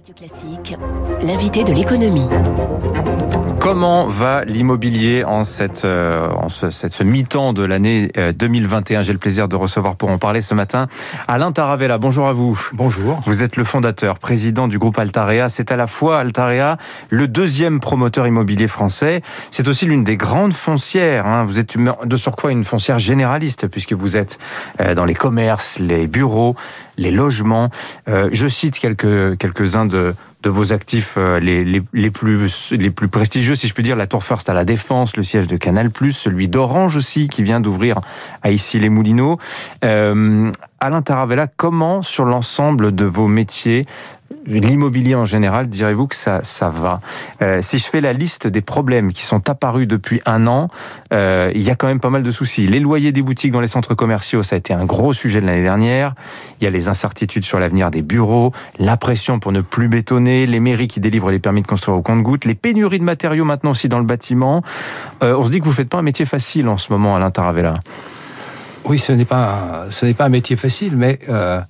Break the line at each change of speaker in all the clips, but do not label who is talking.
Radio Classique, l'invité de l'économie.
Comment va l'immobilier en cette, euh, en ce, cette, ce mi-temps de l'année 2021 J'ai le plaisir de recevoir pour en parler ce matin Alain Taravella. Bonjour à vous.
Bonjour.
Vous êtes le fondateur, président du groupe Altarea. C'est à la fois Altarea, le deuxième promoteur immobilier français. C'est aussi l'une des grandes foncières. Hein. Vous êtes de surcroît une foncière généraliste puisque vous êtes euh, dans les commerces, les bureaux, les logements. Euh, je cite quelques quelques-uns de vos actifs euh, les, les, les, plus, les plus prestigieux, si je puis dire, la Tour First à la Défense, le siège de Canal+, celui d'Orange aussi, qui vient d'ouvrir à Issy-les-Moulineaux. Alain Taravella, comment, sur l'ensemble de vos métiers, l'immobilier en général, direz-vous que ça, ça va? Euh, Si je fais la liste des problèmes qui sont apparus depuis un an, euh, il y a quand même pas mal de soucis. Les loyers des boutiques dans les centres commerciaux, ça a été un gros sujet de l'année dernière. Il y a les incertitudes sur l'avenir des bureaux, la pression pour ne plus bétonner, les mairies qui délivrent les permis de construire au compte-gouttes, les pénuries de matériaux maintenant aussi dans le bâtiment. Euh, on se dit que vous faites pas un métier facile en ce moment, Alain Taravella.
Oui, ce n'est pas, ce n'est pas un métier facile, mais euh,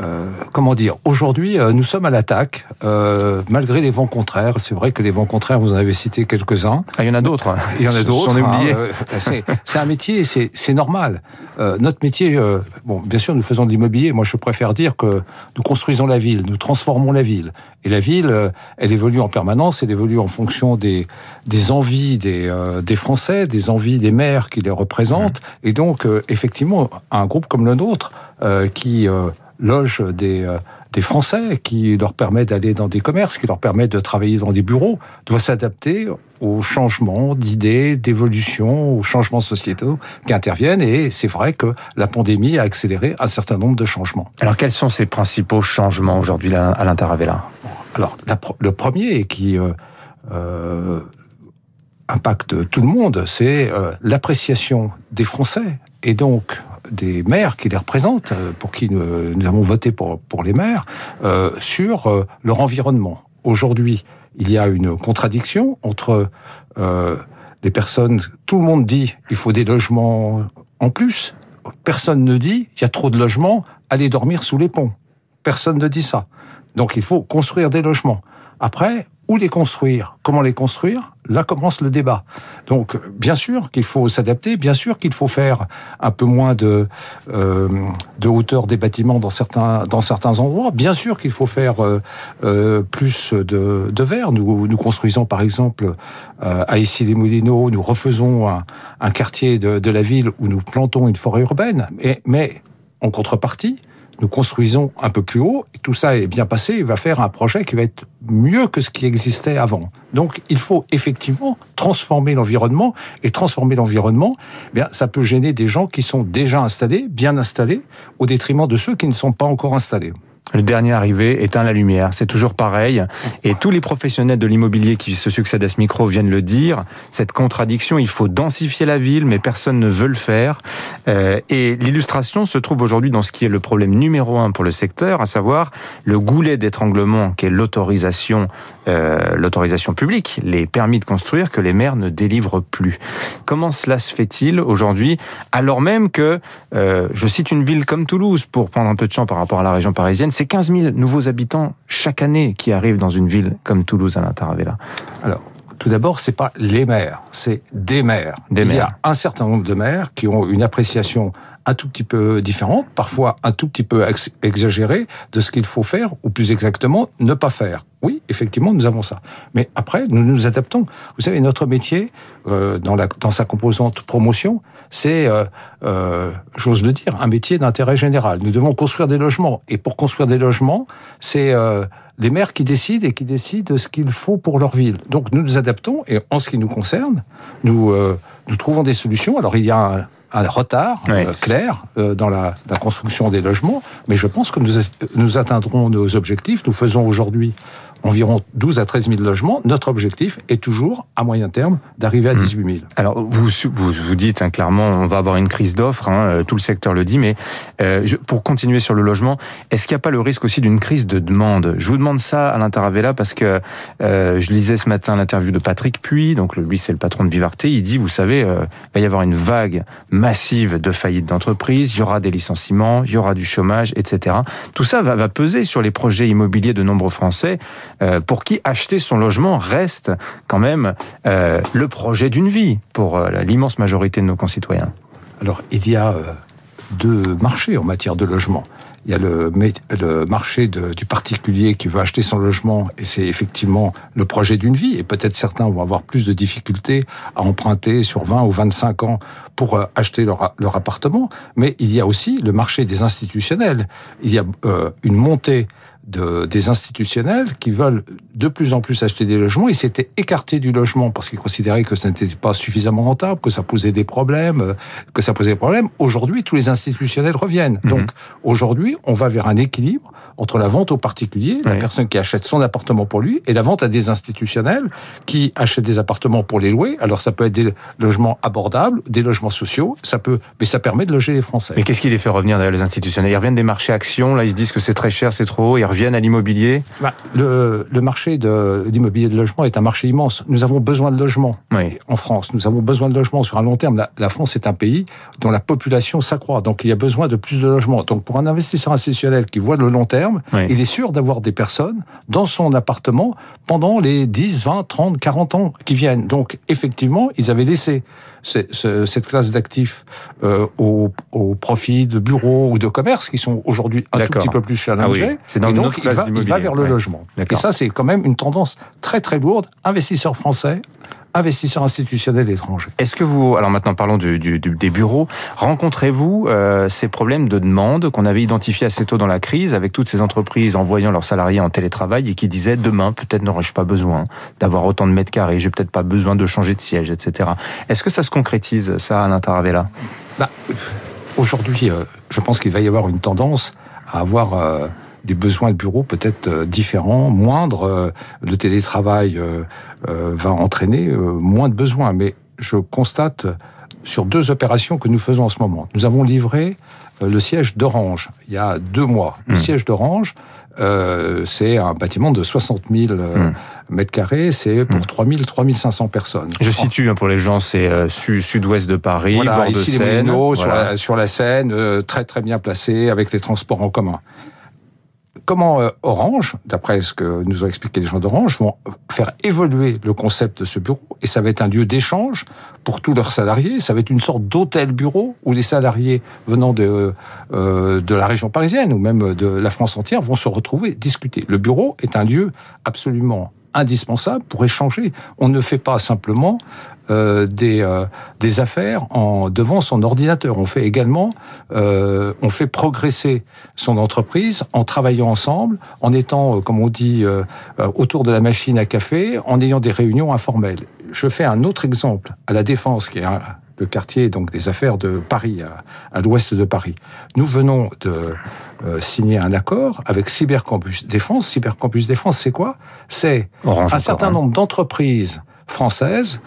euh, comment dire Aujourd'hui, euh, nous sommes à l'attaque, euh, malgré les vents contraires. C'est vrai que les vents contraires, vous en avez cité quelques-uns.
Ah, il y en a d'autres. Hein.
Il y en a d'autres.
Hein,
euh, c'est un métier, c'est normal. Euh, notre métier, bon, bien sûr, nous faisons de l'immobilier. Moi, je préfère dire que nous construisons la ville, nous transformons la ville. Et la ville, elle évolue en permanence, elle évolue en fonction des, des envies des, des Français, des envies des maires qui les représentent. Mmh. Et donc, effectivement, un groupe comme le nôtre, qui loge des, euh, des Français, qui leur permet d'aller dans des commerces, qui leur permet de travailler dans des bureaux, doit s'adapter aux changements d'idées, d'évolution, aux changements sociétaux qui interviennent. Et c'est vrai que la pandémie a accéléré un certain nombre de changements.
Alors quels sont ces principaux changements aujourd'hui à l'Interavella?
Alors le premier qui euh, euh, impacte tout le monde, c'est euh, l'appréciation des Français et donc des maires qui les représentent, euh, pour qui nous, avons voté pour, pour les maires, euh, sur euh, leur environnement. Aujourd'hui, il y a une contradiction entre euh, les personnes. Tout le monde dit il faut des logements en plus. Personne ne dit il y a trop de logements, allez dormir sous les ponts. Personne ne dit ça. Donc il faut construire des logements. Après, où les construire, comment les construire, là commence le débat. Donc, bien sûr qu'il faut s'adapter, bien sûr qu'il faut faire un peu moins de, euh, de hauteur des bâtiments dans certains, dans certains endroits, bien sûr qu'il faut faire euh, euh, plus de, de verre. Nous, nous construisons par exemple à Issy-les-Moulineaux, nous refaisons un, quartier de, la ville où nous plantons une forêt urbaine, mais en contrepartie, nous construisons un peu plus haut, tout ça est bien passé, il va faire un projet qui va être mieux que ce qui existait avant. Donc il faut effectivement transformer l'environnement, et transformer l'environnement, eh bien ça peut gêner des gens qui sont déjà installés, bien installés, au détriment de ceux qui ne sont pas encore installés.
Le dernier arrivé éteint la lumière. C'est toujours pareil. Et tous les professionnels de l'immobilier qui se succèdent à ce micro viennent le dire. Cette contradiction, il faut densifier la ville, mais personne ne veut le faire. Euh, et l'illustration se trouve aujourd'hui dans ce qui est le problème numéro un pour le secteur, à savoir le goulet d'étranglement qu'est l'autorisation, euh, l'autorisation publique, les permis de construire que les maires ne délivrent plus. Comment cela se fait-il aujourd'hui, alors même que, euh, je cite une ville comme Toulouse, pour prendre un peu de champ par rapport à la région parisienne, c'est 15 000 nouveaux habitants chaque année qui arrivent dans une ville comme Toulouse à l'Intaravella.
Alors, tout d'abord, c'est pas les maires, c'est des maires.
Des
Il
maires.
y a un certain nombre de maires qui ont une appréciation un tout petit peu différente, parfois un tout petit peu exagérée de ce qu'il faut faire, ou plus exactement, ne pas faire. Oui, effectivement, nous avons ça. Mais après, nous nous adaptons. Vous savez, notre métier, euh, dans, la, dans sa composante promotion, c'est, euh, euh, j'ose le dire, un métier d'intérêt général. Nous devons construire des logements. Et pour construire des logements, c'est euh, les maires qui décident et qui décident de ce qu'il faut pour leur ville. Donc nous nous adaptons, et en ce qui nous concerne, nous, euh, nous trouvons des solutions. Alors il y a un, un retard
Oui.
euh, clair euh, dans la, la construction des logements, mais je pense que nous, nous atteindrons nos objectifs. Nous faisons aujourd'hui environ 12 à 13 000 logements. Notre objectif est toujours, à moyen terme, d'arriver à 18 000.
Alors, vous vous, vous dites hein, clairement, on va avoir une crise d'offres, hein, euh, tout le secteur le dit, mais euh, je, pour continuer sur le logement, est-ce qu'il n'y a pas le risque aussi d'une crise de demande? Je vous demande ça à l'Interavella parce que euh, je lisais ce matin l'interview de Patrick Puy, donc lui c'est le patron de Vivarté, il dit, vous savez, euh, il va y avoir une vague massive de faillites d'entreprises, il y aura des licenciements, il y aura du chômage, etc. Tout ça va, va peser sur les projets immobiliers de nombreux Français, euh, pour qui acheter son logement reste quand même euh, le projet d'une vie pour euh, l'immense majorité de nos concitoyens.
Alors, il y a deux marchés en matière de logement. Il y a le, marché du particulier qui veut acheter son logement et c'est effectivement le projet d'une vie. Et peut-être certains vont avoir plus de difficultés à emprunter sur 20 ou 25 ans pour acheter leur, appartement. Mais il y a aussi le marché des institutionnels. Il y a une montée de, des institutionnels qui veulent de plus en plus acheter des logements. Ils s'étaient écartés du logement parce qu'ils considéraient que ça n'était pas suffisamment rentable, que ça posait des problèmes, euh, que ça posait des problèmes. Aujourd'hui, tous les institutionnels reviennent.
Mhm.
Donc, aujourd'hui, on va vers un équilibre entre la vente aux particuliers, la
Oui.
personne qui achète son appartement pour lui, et la vente à des institutionnels qui achètent des appartements pour les louer. Alors, ça peut être des logements abordables, des logements sociaux, ça peut, mais ça permet de loger les Français.
Mais qu'est-ce qui les fait revenir d'ailleurs les institutionnels? Ils reviennent des marchés actions, là ils se disent que c'est très cher, c'est trop haut, ils reviennent à l'immobilier.
Bah, le, le marché de l'immobilier de logement est un marché immense. Nous avons besoin de logements
Oui.
en France. Nous avons besoin de logements sur un long terme. La, la France est un pays dont la population s'accroît. Donc il y a besoin de plus de logements. Donc pour un investisseur institutionnel qui voit le long terme,
Oui.
il est sûr d'avoir des personnes dans son appartement pendant les 10, 20, 30, 40 ans qui viennent. Donc effectivement, ils avaient laissé cette classe d'actifs euh, au, au profit de bureaux ou de commerces qui sont aujourd'hui un tout petit peu plus challengés.
Ah oui, dans
Et donc, il va, il va vers le
ouais.
logement. Et ça, c'est quand même une tendance très très lourde. Investisseurs français, investisseurs institutionnels étrangers.
Est-ce que vous, alors maintenant parlons du, du- du- des bureaux, rencontrez-vous euh, ces problèmes de demande qu'on avait identifiés assez tôt dans la crise avec toutes ces entreprises envoyant leurs salariés en télétravail et qui disaient demain peut-être n'aurais-je pas besoin d'avoir autant de mètres carrés, j'ai peut-être pas besoin de changer de siège, etc. Est-ce que ça se concrétise ça à l'Interavella
Bah, Aujourd'hui, euh, je pense qu'il va y avoir une tendance à avoir euh, des besoins de bureaux peut-être euh, différents, moindres. Euh, Le télétravail euh, va entraîner moins de besoins. Mais je constate sur deux opérations que nous faisons en ce moment. Nous avons livré le siège d'Orange il y a deux mois. Le
Hmm.
siège d'Orange, euh, c'est un bâtiment de 60 000 euh,
Hmm.
mètres carrés, c'est pour 3 000, 3 500 personnes.
Je situe hein, pour les gens, c'est euh, su- sud-ouest de Paris,
Voilà,
bord de
ici les
Seine.
Moulineaux, sur, la, sur la Seine, très très bien placé avec les transports en commun. Comment euh, Orange, d'après ce que nous ont expliqué les gens d'Orange, vont faire évoluer le concept de ce bureau et ça va être un lieu d'échange pour tous leurs salariés. Ça va être une sorte d'hôtel-bureau où les salariés venant de euh, de la région parisienne ou même de la France entière vont se retrouver, discuter. Le bureau est un lieu absolument indispensable pour échanger. On ne fait pas simplement euh, des, euh, des affaires en devant son ordinateur. On fait également, euh, on fait progresser son entreprise en travaillant ensemble, en étant, euh, comme on dit, euh, euh, autour de la machine à café, en ayant des réunions informelles. Je fais un autre exemple à la Défense, qui est un- le quartier donc des affaires de Paris, à, à l'ouest de Paris. Nous venons de euh, signer un accord avec Cybercampus Défense. Cybercampus Défense, c'est quoi? C'est un certain
hein.
nombre d'entreprises françaises,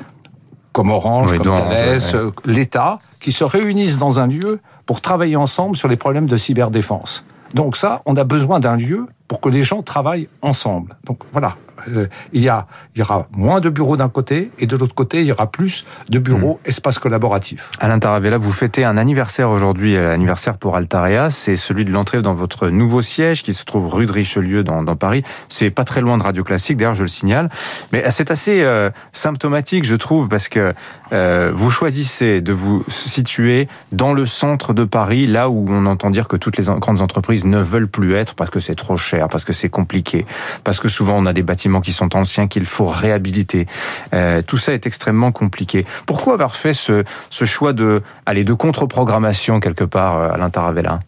comme Orange,
Oui,
comme Thales,
ouais.
euh, l'État, qui se réunissent dans un lieu pour travailler ensemble sur les problèmes de cyberdéfense. Donc ça, on a besoin d'un lieu pour que les gens travaillent ensemble. Donc voilà, euh, il, y a, il y aura moins de bureaux d'un côté et de l'autre côté, il y aura plus de bureaux espaces collaboratifs.
Alain Taravella, vous fêtez un anniversaire aujourd'hui, euh, anniversaire pour Altarea, c'est celui de l'entrée dans votre nouveau siège qui se trouve rue de Richelieu dans, dans Paris. C'est pas très loin de Radio Classique, d'ailleurs je le signale. Mais c'est assez euh, symptomatique, je trouve, parce que euh, vous choisissez de vous situer dans le centre de Paris, là où on entend dire que toutes les grandes entreprises ne veulent plus être parce que c'est trop cher, parce que c'est compliqué, parce que souvent on a des bâtiments qui sont anciens qu'il faut réhabiliter. Euh, tout ça est extrêmement compliqué. Pourquoi avoir fait ce, choix de, aller de contre-programmation quelque part euh, à l'Intaravella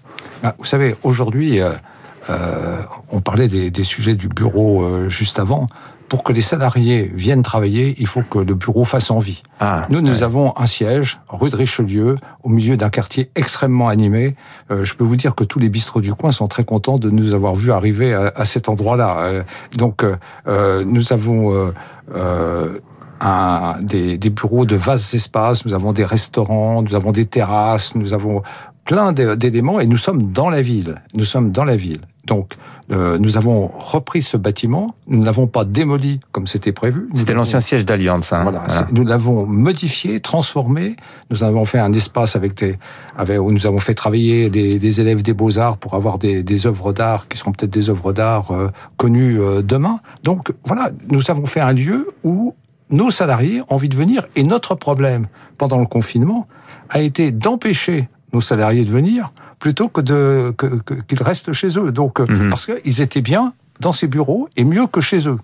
Bah, vous savez, aujourd'hui, euh, on parlait des, sujets du bureau juste avant. Pour que les salariés viennent travailler, il faut que le bureau fasse envie. Ah, nous, nous avons un siège, rue de Richelieu, au milieu d'un quartier extrêmement animé. Euh, je peux vous dire que tous les bistrots du coin sont très contents de nous avoir vus arriver à, cet endroit-là. Euh, donc, euh, nous avons un, des, des, bureaux de vastes espaces, nous avons des restaurants, nous avons des terrasses, nous avons plein d'éléments et nous sommes dans la ville. Nous sommes dans la ville. Donc, euh, nous avons repris ce bâtiment. Nous ne l'avons pas démoli comme c'était prévu.
C'était l'ancien siège d'Alliance. Hein.
Voilà, Nous l'avons modifié, transformé. Nous avons fait un espace avec des, avec, où nous avons fait travailler des, des élèves des beaux arts pour avoir des, des œuvres d'art qui seront peut-être des œuvres d'art euh, connues euh, demain. Donc voilà, nous avons fait un lieu où nos salariés ont envie de venir. Et notre problème pendant le confinement a été d'empêcher nos salariés de venir plutôt que de qu'ils restent chez eux. Donc, euh, mhm. parce qu'ils étaient bien dans ces bureaux et mieux que chez eux.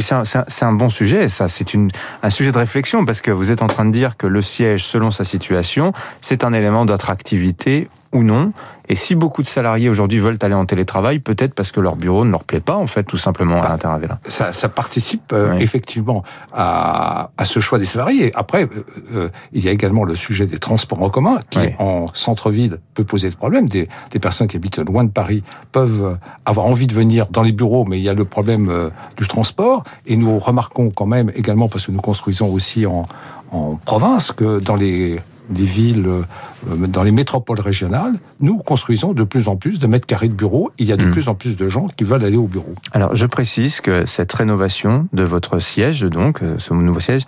C'est un, bon sujet, ça. C'est un sujet de réflexion parce que vous êtes en train de dire que le siège, selon sa situation, c'est un élément d'attractivité ou non. Et si beaucoup de salariés aujourd'hui veulent aller en télétravail, peut-être parce que leur bureau ne leur plaît pas, en fait, tout simplement à bah,
Ça, ça participe euh, effectivement à, à, ce choix des salariés. Après, euh, euh, il y a également le sujet des transports en commun, qui en centre-ville peut poser des problèmes. Des, des, personnes qui habitent loin de Paris peuvent avoir envie de venir dans les bureaux, mais il y a le problème du transport. Et nous remarquons quand même également, parce que nous construisons aussi en, en province, que dans les des villes, euh, dans les métropoles régionales, nous construisons de plus en plus de mètres carrés de bureaux. Il y a de hmm. plus en plus de gens qui veulent aller au bureau.
Alors, je précise que cette rénovation de votre siège, donc, euh, ce nouveau siège,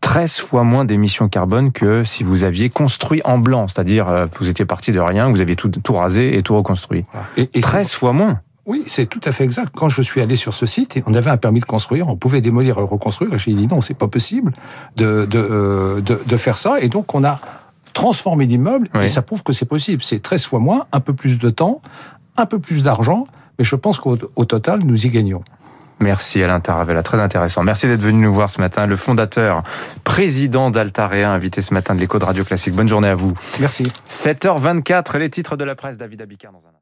13 fois moins d'émissions carbone que si vous aviez construit en blanc, c'est-à-dire euh, vous étiez parti de rien, vous aviez tout, tout rasé et tout reconstruit. Et, 13 fois moins
oui, c'est tout à fait exact. Quand je suis allé sur ce site, on avait un permis de construire, on pouvait démolir et reconstruire. Et j'ai dit non, c'est pas possible de, de, de, de, faire ça. Et donc on a transformer l'immeuble, et ça prouve que c'est possible. C'est 13 fois moins, un peu plus de temps, un peu plus d'argent, mais je pense qu'au total, nous y gagnons.
Merci Alain Taravella, très intéressant. Merci d'être venu nous voir ce matin. Le fondateur, président d'Altarea, invité ce matin de l'écho de Radio Classique. Bonne journée à vous.
Merci.
7h24, les titres de la presse, David Abicard dans un